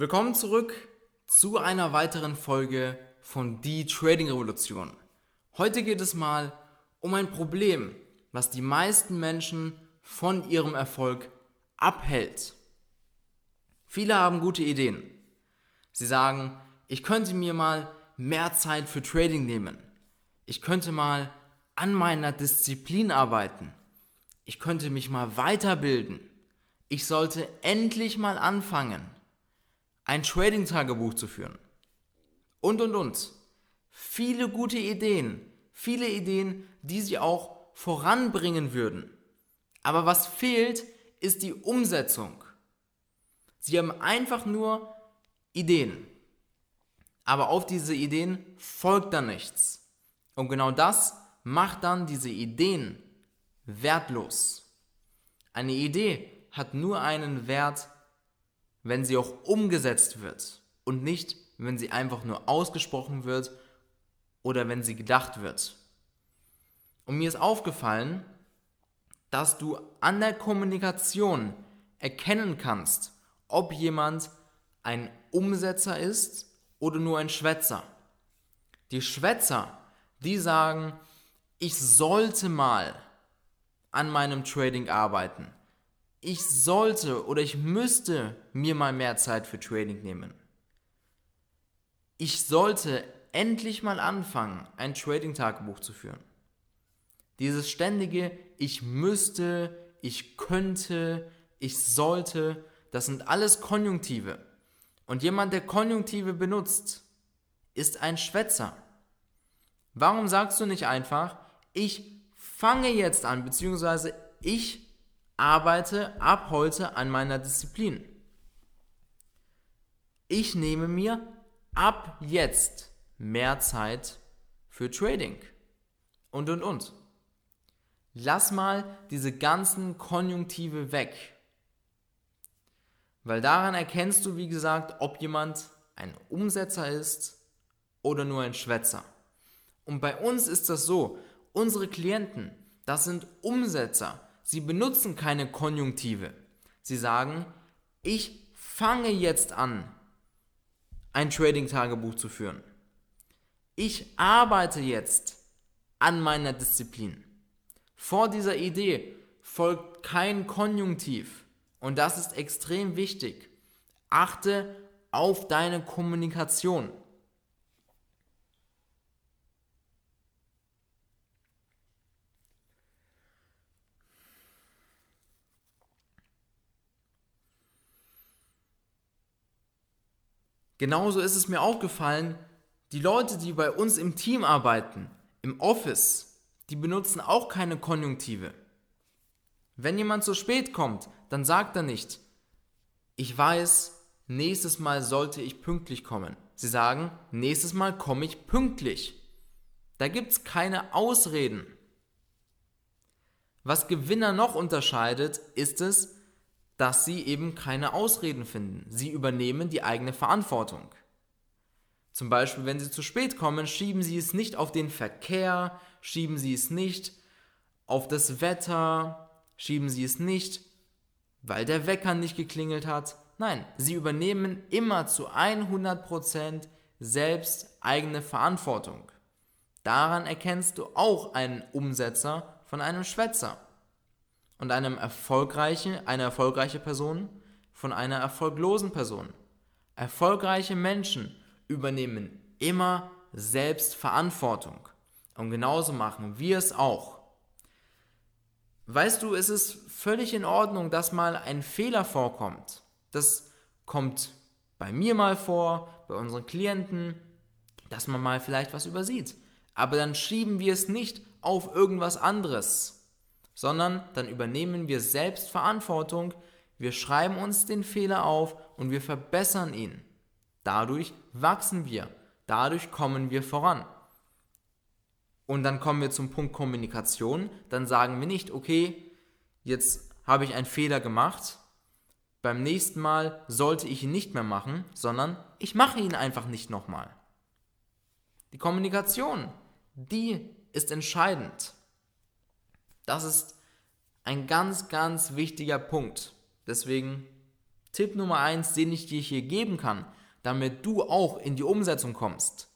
Willkommen zurück zu einer weiteren Folge von Die Trading Revolution. Heute geht es mal um ein Problem, was die meisten Menschen von ihrem Erfolg abhält. Viele haben gute Ideen. Sie sagen, ich könnte mir mal mehr Zeit für Trading nehmen. Ich könnte mal an meiner Disziplin arbeiten. Ich könnte mich mal weiterbilden. Ich sollte endlich mal anfangen, ein Trading-Tagebuch zu führen. Und, und, und. Viele gute Ideen. Viele Ideen, die sie auch voranbringen würden. Aber was fehlt, ist die Umsetzung. Sie haben einfach nur Ideen. Aber auf diese Ideen folgt dann nichts. Und genau das macht dann diese Ideen wertlos. Eine Idee hat nur einen Wert, wenn sie auch umgesetzt wird und nicht, wenn sie einfach nur ausgesprochen wird oder wenn sie gedacht wird. Und mir ist aufgefallen, dass du an der Kommunikation erkennen kannst, ob jemand ein Umsetzer ist oder nur ein Schwätzer. Die Schwätzer, die sagen, ich sollte mal an meinem Trading arbeiten. Ich sollte oder ich müsste mir mal mehr Zeit für Trading nehmen. Ich sollte endlich mal anfangen, ein Trading-Tagebuch zu führen. Dieses ständige Ich müsste, ich könnte, ich sollte, das sind alles Konjunktive. Und jemand, der Konjunktive benutzt, ist ein Schwätzer. Warum sagst du nicht einfach, ich fange jetzt an, beziehungsweise ich arbeite ab heute an meiner Disziplin. Ich nehme mir ab jetzt mehr Zeit für Trading. Und, und, und. Lass mal diese ganzen Konjunktive weg. Weil daran erkennst du, wie gesagt, ob jemand ein Umsetzer ist oder nur ein Schwätzer. Und bei uns ist das so, unsere Klienten, das sind Umsetzer. Sie benutzen keine Konjunktive. Sie sagen, ich fange jetzt an, ein Trading-Tagebuch zu führen. Ich arbeite jetzt an meiner Disziplin. Vor dieser Idee folgt kein Konjunktiv. Und das ist extrem wichtig. Achte auf deine Kommunikation. Genauso ist es mir aufgefallen, die Leute, die bei uns im Team arbeiten, im Office, die benutzen auch keine Konjunktive. Wenn jemand zu spät kommt, dann sagt er nicht, ich weiß, nächstes Mal sollte ich pünktlich kommen. Sie sagen, nächstes Mal komme ich pünktlich. Da gibt es keine Ausreden. Was Gewinner noch unterscheidet, ist es, dass sie eben keine Ausreden finden. Sie übernehmen die eigene Verantwortung. Zum Beispiel, wenn sie zu spät kommen, schieben sie es nicht auf den Verkehr, schieben sie es nicht auf das Wetter, schieben sie es nicht, weil der Wecker nicht geklingelt hat. Nein, sie übernehmen immer zu 100% selbst eigene Verantwortung. Daran erkennst du auch einen Umsetzer von einem Schwätzer und einem erfolgreichen, eine erfolgreiche Person von einer erfolglosen Person. Erfolgreiche Menschen übernehmen immer selbst Verantwortung. Und genauso machen wir es auch. Weißt du, es ist völlig in Ordnung, dass mal ein Fehler vorkommt. Das kommt bei mir mal vor, bei unseren Klienten, dass man mal vielleicht was übersieht. Aber dann schieben wir es nicht auf irgendwas anderes sondern dann übernehmen wir selbst Verantwortung, wir schreiben uns den Fehler auf und wir verbessern ihn. Dadurch wachsen wir, dadurch kommen wir voran. Und dann kommen wir zum Punkt Kommunikation, dann sagen wir nicht, okay, jetzt habe ich einen Fehler gemacht, beim nächsten Mal sollte ich ihn nicht mehr machen, sondern ich mache ihn einfach nicht nochmal. Die Kommunikation, die ist entscheidend. Das ist ein ganz, ganz wichtiger Punkt. Deswegen Tipp Nummer eins, den ich dir hier geben kann, damit du auch in die Umsetzung kommst.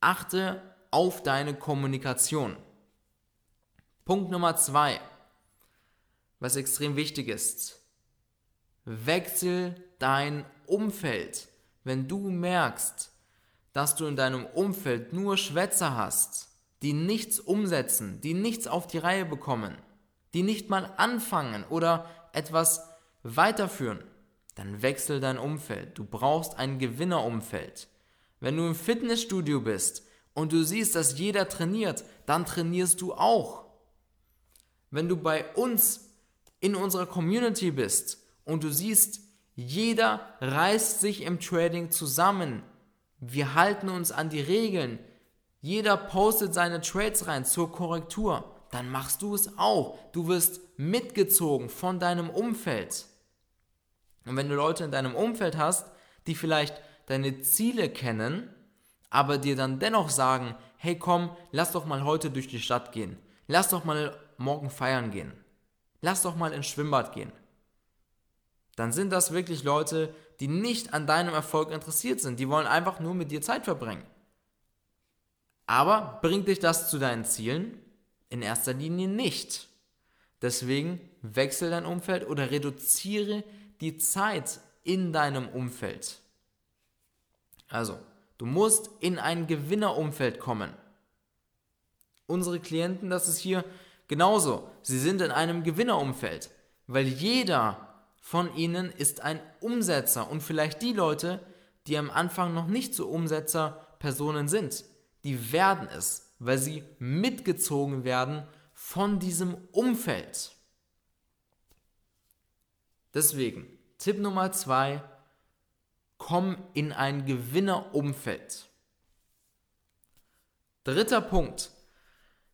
Achte auf deine Kommunikation. Punkt Nummer zwei, was extrem wichtig ist. Wechsel dein Umfeld. Wenn du merkst, dass du in deinem Umfeld nur Schwätzer hast, die nichts umsetzen, die nichts auf die Reihe bekommen, die nicht mal anfangen oder etwas weiterführen, dann wechsel dein Umfeld. Du brauchst ein Gewinnerumfeld. Wenn du im Fitnessstudio bist und du siehst, dass jeder trainiert, dann trainierst du auch. Wenn du bei uns in unserer Community bist und du siehst, jeder reißt sich im Trading zusammen. Wir halten uns an die Regeln. Jeder postet seine Trades rein zur Korrektur. Dann machst du es auch. Du wirst mitgezogen von deinem Umfeld. Und wenn du Leute in deinem Umfeld hast, die vielleicht deine Ziele kennen, aber dir dann dennoch sagen, hey komm, lass doch mal heute durch die Stadt gehen. Lass doch mal morgen feiern gehen. Lass doch mal ins Schwimmbad gehen dann sind das wirklich Leute, die nicht an deinem Erfolg interessiert sind. Die wollen einfach nur mit dir Zeit verbringen. Aber bringt dich das zu deinen Zielen? In erster Linie nicht. Deswegen wechsel dein Umfeld oder reduziere die Zeit in deinem Umfeld. Also, du musst in ein Gewinnerumfeld kommen. Unsere Klienten, das ist hier genauso. Sie sind in einem Gewinnerumfeld, weil jeder von ihnen ist ein Umsetzer und vielleicht die Leute, die am Anfang noch nicht so Umsetzerpersonen sind, die werden es, weil sie mitgezogen werden von diesem Umfeld. Deswegen, Tipp Nummer zwei, komm in ein Gewinnerumfeld. Dritter Punkt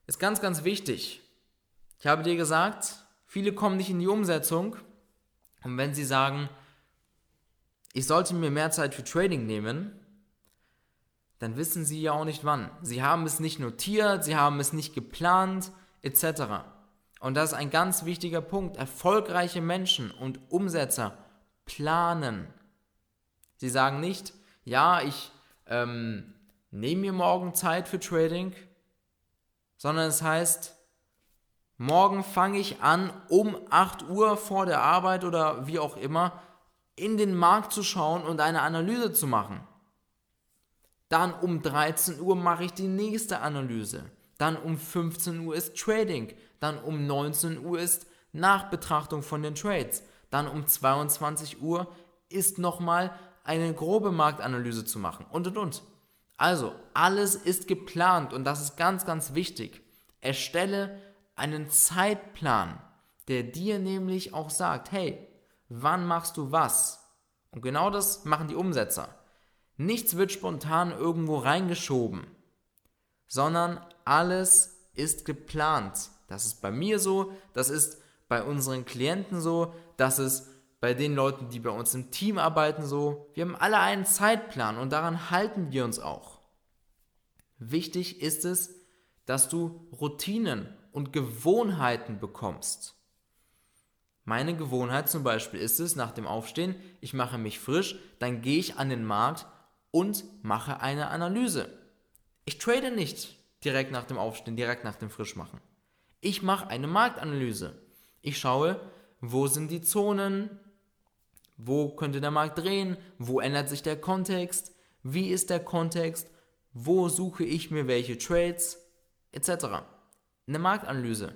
ist ganz, ganz wichtig. Ich habe dir gesagt, viele kommen nicht in die Umsetzung, und wenn Sie sagen, ich sollte mir mehr Zeit für Trading nehmen, dann wissen Sie ja auch nicht wann. Sie haben es nicht notiert, Sie haben es nicht geplant, etc. Und das ist ein ganz wichtiger Punkt. Erfolgreiche Menschen und Umsetzer planen. Sie sagen nicht, ja, ich ähm, nehme mir morgen Zeit für Trading, sondern es heißt, Morgen fange ich an, um 8 Uhr vor der Arbeit oder wie auch immer, in den Markt zu schauen und eine Analyse zu machen. Dann um 13 Uhr mache ich die nächste Analyse. Dann um 15 Uhr ist Trading. Dann um 19 Uhr ist Nachbetrachtung von den Trades. Dann um 22 Uhr ist nochmal eine grobe Marktanalyse zu machen und und und. Also, alles ist geplant und das ist ganz, ganz wichtig. Erstelle einen Zeitplan, der dir nämlich auch sagt, hey, wann machst du was? Und genau das machen die Umsetzer. Nichts wird spontan irgendwo reingeschoben, sondern alles ist geplant. Das ist bei mir so, das ist bei unseren Klienten so, das ist bei den Leuten, die bei uns im Team arbeiten so. Wir haben alle einen Zeitplan und daran halten wir uns auch. Wichtig ist es, dass du Routinen und Gewohnheiten bekommst. Meine Gewohnheit zum Beispiel ist es, nach dem Aufstehen, ich mache mich frisch, dann gehe ich an den Markt und mache eine Analyse. Ich trade nicht direkt nach dem Aufstehen, direkt nach dem Frischmachen. Ich mache eine Marktanalyse. Ich schaue, wo sind die Zonen, wo könnte der Markt drehen, wo ändert sich der Kontext, wie ist der Kontext, wo suche ich mir welche Trades, etc eine Marktanalyse.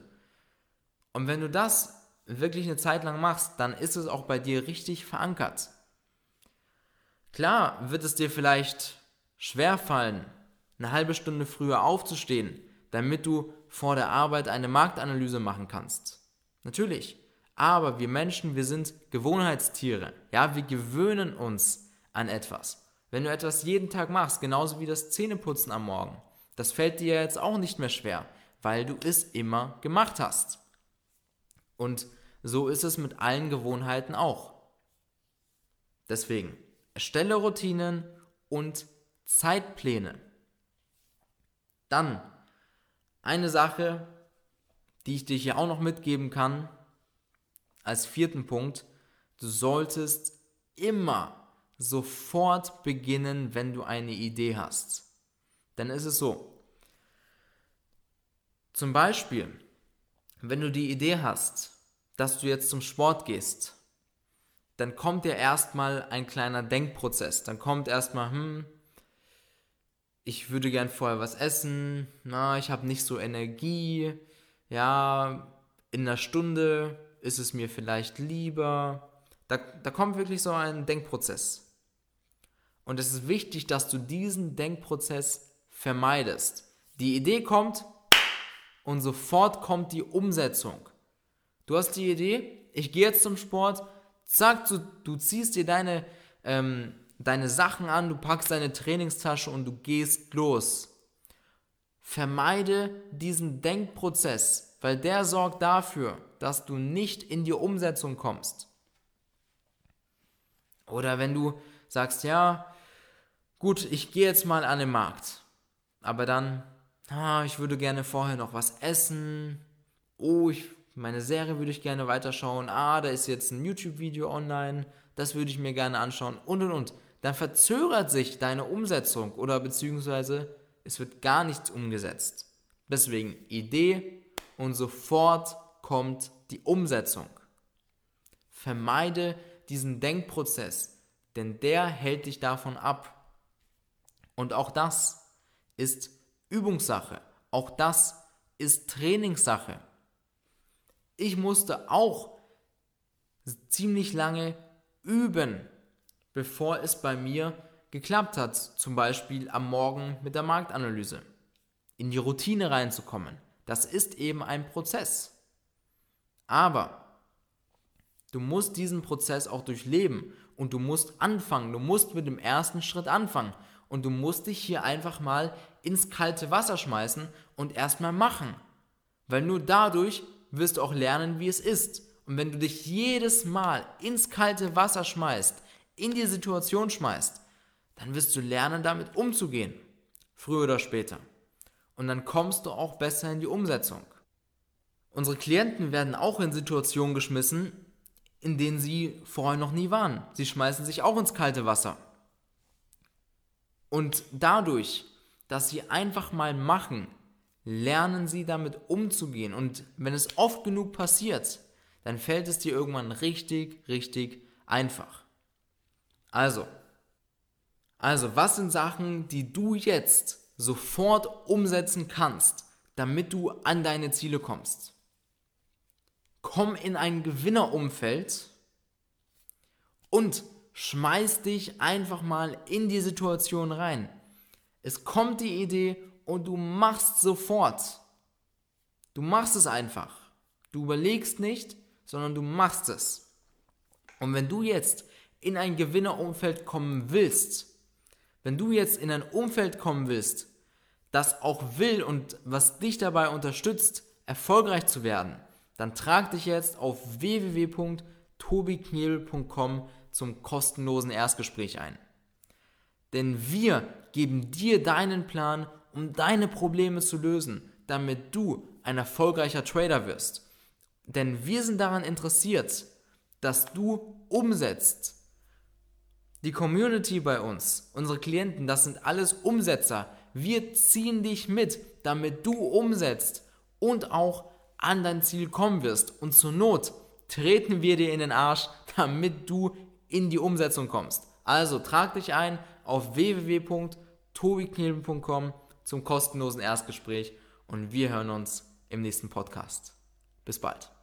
Und wenn du das wirklich eine Zeit lang machst, dann ist es auch bei dir richtig verankert. Klar wird es dir vielleicht schwer fallen, eine halbe Stunde früher aufzustehen, damit du vor der Arbeit eine Marktanalyse machen kannst. Natürlich. Aber wir Menschen, wir sind Gewohnheitstiere. Ja, wir gewöhnen uns an etwas. Wenn du etwas jeden Tag machst, genauso wie das Zähneputzen am Morgen, das fällt dir jetzt auch nicht mehr schwer weil du es immer gemacht hast. Und so ist es mit allen Gewohnheiten auch. Deswegen, erstelle Routinen und Zeitpläne. Dann eine Sache, die ich dir hier auch noch mitgeben kann, als vierten Punkt, du solltest immer sofort beginnen, wenn du eine Idee hast. Dann ist es so. Zum Beispiel, wenn du die Idee hast, dass du jetzt zum Sport gehst, dann kommt dir erstmal ein kleiner Denkprozess. Dann kommt erstmal, hm, ich würde gern vorher was essen, na, ich habe nicht so Energie, ja, in einer Stunde ist es mir vielleicht lieber. Da, da kommt wirklich so ein Denkprozess. Und es ist wichtig, dass du diesen Denkprozess vermeidest. Die Idee kommt und sofort kommt die Umsetzung. Du hast die Idee, ich gehe jetzt zum Sport, zack, du, du ziehst dir deine, ähm, deine Sachen an, du packst deine Trainingstasche und du gehst los. Vermeide diesen Denkprozess, weil der sorgt dafür, dass du nicht in die Umsetzung kommst. Oder wenn du sagst, ja, gut, ich gehe jetzt mal an den Markt, aber dann, ah, ich würde gerne vorher noch was essen, oh, ich, meine Serie würde ich gerne weiterschauen, ah, da ist jetzt ein YouTube-Video online, das würde ich mir gerne anschauen und und und. Dann verzögert sich deine Umsetzung oder beziehungsweise es wird gar nichts umgesetzt. Deswegen Idee und sofort kommt die Umsetzung. Vermeide diesen Denkprozess, denn der hält dich davon ab. Und auch das ist Übungssache. Auch das ist Trainingssache. Ich musste auch ziemlich lange üben, bevor es bei mir geklappt hat, zum Beispiel am Morgen mit der Marktanalyse. In die Routine reinzukommen. Das ist eben ein Prozess. Aber du musst diesen Prozess auch durchleben und du musst anfangen. Du musst mit dem ersten Schritt anfangen. Und du musst dich hier einfach mal ins kalte Wasser schmeißen und erstmal machen. Weil nur dadurch wirst du auch lernen, wie es ist. Und wenn du dich jedes Mal ins kalte Wasser schmeißt, in die Situation schmeißt, dann wirst du lernen, damit umzugehen. Früher oder später. Und dann kommst du auch besser in die Umsetzung. Unsere Klienten werden auch in Situationen geschmissen, in denen sie vorher noch nie waren. Sie schmeißen sich auch ins kalte Wasser. Und dadurch, dass sie einfach mal machen, lernen sie damit umzugehen. Und wenn es oft genug passiert, dann fällt es dir irgendwann richtig, richtig einfach. Also, also, was sind Sachen, die du jetzt sofort umsetzen kannst, damit du an deine Ziele kommst? Komm in ein Gewinnerumfeld und schmeiß dich einfach mal in die Situation rein. Es kommt die Idee und du machst sofort. Du machst es einfach. Du überlegst nicht, sondern du machst es. Und wenn du jetzt in ein Gewinnerumfeld kommen willst, wenn du jetzt in ein Umfeld kommen willst, das auch will und was dich dabei unterstützt, erfolgreich zu werden, dann trag dich jetzt auf www.tobiknebel.com zum kostenlosen Erstgespräch ein. Denn wir geben dir deinen Plan, um deine Probleme zu lösen, damit du ein erfolgreicher Trader wirst. Denn wir sind daran interessiert, dass du umsetzt, die Community bei uns, unsere Klienten, das sind alles Umsetzer. Wir ziehen dich mit, damit du umsetzt und auch an dein Ziel kommen wirst. Und zur Not treten wir dir in den Arsch, damit du in die Umsetzung kommst. Also trag dich ein auf www.tobiknebel.com zum kostenlosen Erstgespräch und wir hören uns im nächsten Podcast. Bis bald.